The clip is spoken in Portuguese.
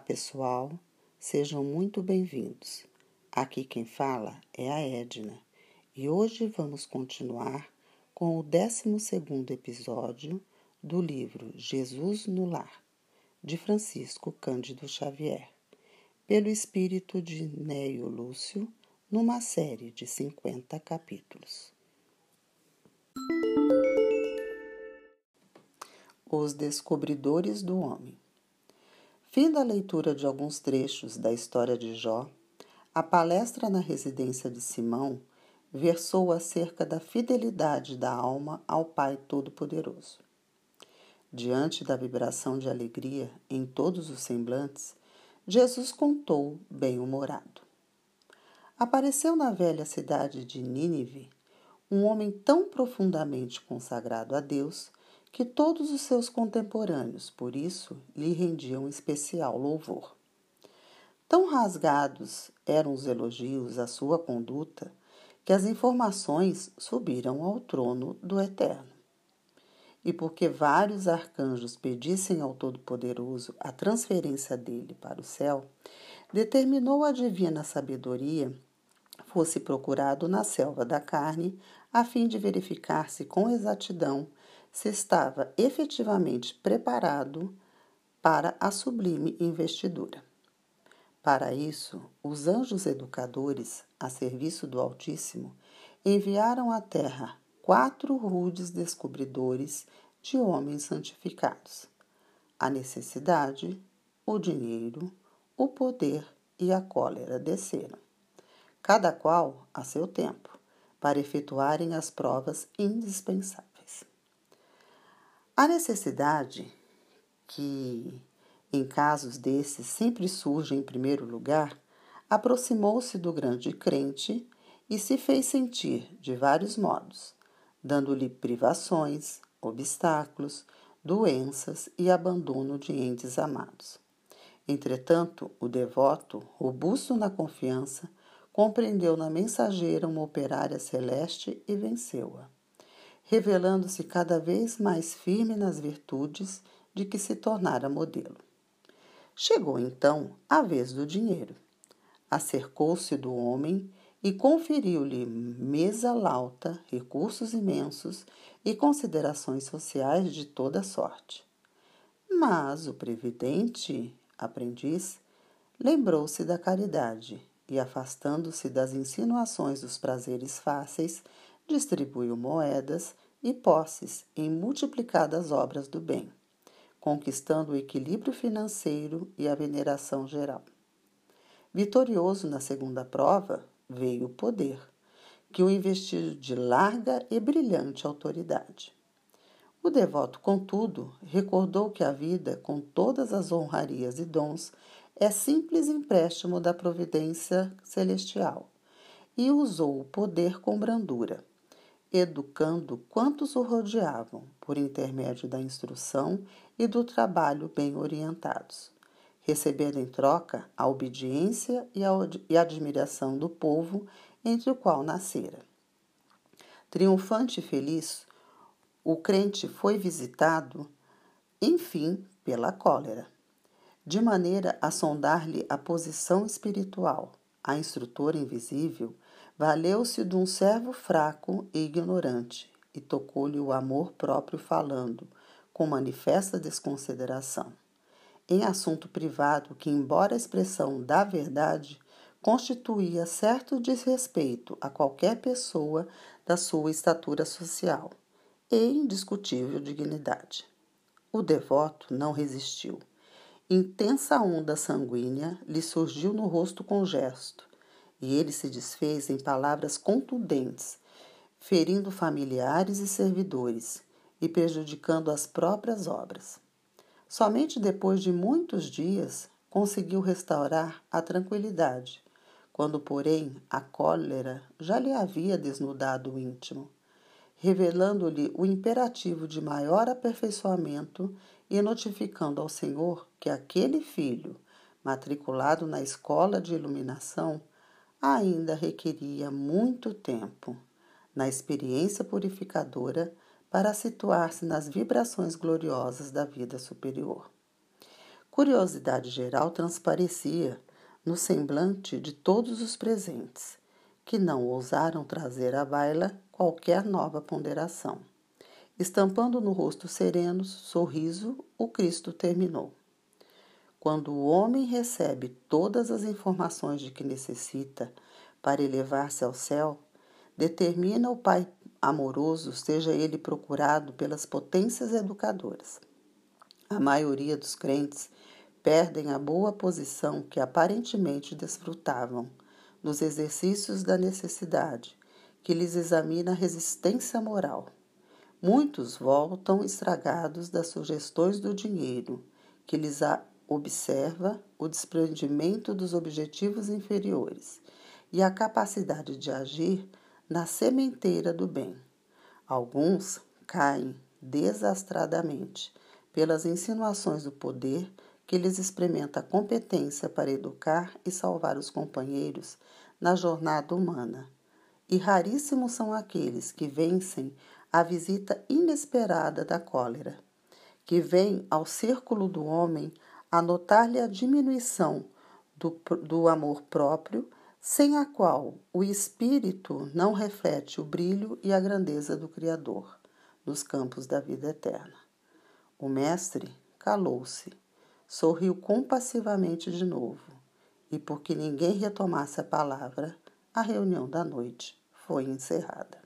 pessoal, sejam muito bem-vindos. Aqui quem fala é a Edna e hoje vamos continuar com o 12 episódio do livro Jesus no Lar, de Francisco Cândido Xavier, pelo espírito de Neio Lúcio, numa série de 50 capítulos. Os Descobridores do Homem Fim da leitura de alguns trechos da história de Jó, a palestra na residência de Simão versou acerca da fidelidade da alma ao Pai Todo-Poderoso. Diante da vibração de alegria em todos os semblantes, Jesus contou bem-humorado. Apareceu na velha cidade de Nínive um homem tão profundamente consagrado a Deus que todos os seus contemporâneos, por isso, lhe rendiam especial louvor. Tão rasgados eram os elogios à sua conduta que as informações subiram ao trono do Eterno. E porque vários arcanjos pedissem ao Todo-Poderoso a transferência dele para o céu, determinou a divina sabedoria fosse procurado na selva da carne, a fim de verificar se com exatidão se estava efetivamente preparado para a sublime investidura. Para isso, os anjos educadores, a serviço do Altíssimo, enviaram à terra quatro rudes descobridores de homens santificados: a necessidade, o dinheiro, o poder e a cólera desceram, cada qual a seu tempo, para efetuarem as provas indispensáveis. A necessidade, que em casos desses sempre surge em primeiro lugar, aproximou-se do grande crente e se fez sentir de vários modos, dando-lhe privações, obstáculos, doenças e abandono de entes amados. Entretanto, o devoto, robusto na confiança, compreendeu na mensageira uma operária celeste e venceu-a revelando-se cada vez mais firme nas virtudes de que se tornara modelo. Chegou então a vez do dinheiro. Acercou-se do homem e conferiu-lhe mesa lauta, recursos imensos e considerações sociais de toda sorte. Mas o previdente aprendiz lembrou-se da caridade e, afastando-se das insinuações dos prazeres fáceis, distribuiu moedas e posses em multiplicadas obras do bem, conquistando o equilíbrio financeiro e a veneração geral. Vitorioso na segunda prova, veio o poder, que o investiu de larga e brilhante autoridade. O devoto, contudo, recordou que a vida, com todas as honrarias e dons, é simples empréstimo da providência celestial, e usou o poder com brandura educando quantos o rodeavam, por intermédio da instrução e do trabalho bem orientados, recebendo em troca a obediência e a, e admiração do povo entre o qual nascera. Triunfante e feliz, o crente foi visitado, enfim, pela cólera, de maneira a sondar-lhe a posição espiritual. A instrutora invisível Valeu-se de um servo fraco e ignorante e tocou-lhe o amor próprio falando, com manifesta desconsideração. Em assunto privado que, embora expressão da verdade, constituía certo desrespeito a qualquer pessoa da sua estatura social e indiscutível dignidade. O devoto não resistiu. Intensa onda sanguínea lhe surgiu no rosto com gesto, e ele se desfez em palavras contundentes, ferindo familiares e servidores e prejudicando as próprias obras. Somente depois de muitos dias conseguiu restaurar a tranquilidade, quando, porém, a cólera já lhe havia desnudado o íntimo, revelando-lhe o imperativo de maior aperfeiçoamento e notificando ao Senhor que aquele filho, matriculado na escola de iluminação, ainda requeria muito tempo na experiência purificadora para situar-se nas vibrações gloriosas da vida superior. Curiosidade geral transparecia no semblante de todos os presentes, que não ousaram trazer à baila qualquer nova ponderação. Estampando no rosto sereno sorriso, o Cristo terminou. Quando o homem recebe todas as informações de que necessita para elevar-se ao céu, determina o Pai amoroso seja ele procurado pelas potências educadoras. A maioria dos crentes perdem a boa posição que aparentemente desfrutavam nos exercícios da necessidade, que lhes examina a resistência moral. Muitos voltam estragados das sugestões do dinheiro, que lhes observa o desprendimento dos objetivos inferiores e a capacidade de agir na sementeira do bem. Alguns caem desastradamente pelas insinuações do poder que lhes experimenta a competência para educar e salvar os companheiros na jornada humana. E raríssimos são aqueles que vencem a visita inesperada da cólera, que vem ao círculo do homem a notar-lhe a diminuição do, do amor próprio, sem a qual o espírito não reflete o brilho e a grandeza do Criador nos campos da vida eterna. O mestre calou-se sorriu compassivamente de novo, e porque ninguém retomasse a palavra, a reunião da noite foi encerrada.